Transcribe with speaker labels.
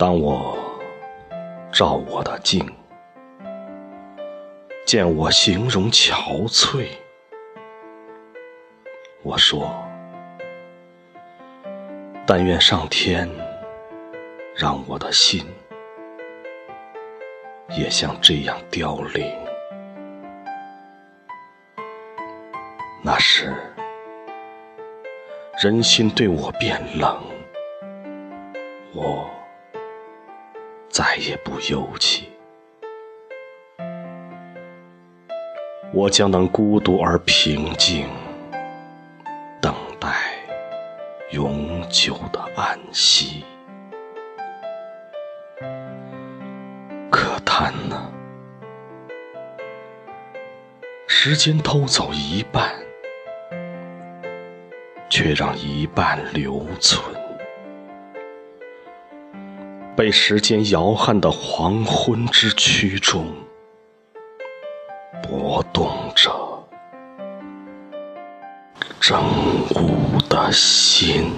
Speaker 1: 当我照我的镜，见我形容憔悴，我说：但愿上天让我的心也像这样凋零。那时，人心对我变冷，我。再也不忧戚，我将能孤独而平静，等待永久的安息。可叹呢，时间偷走一半，却让一半留存。被时间摇撼的黄昏之躯中，搏动着正午的心。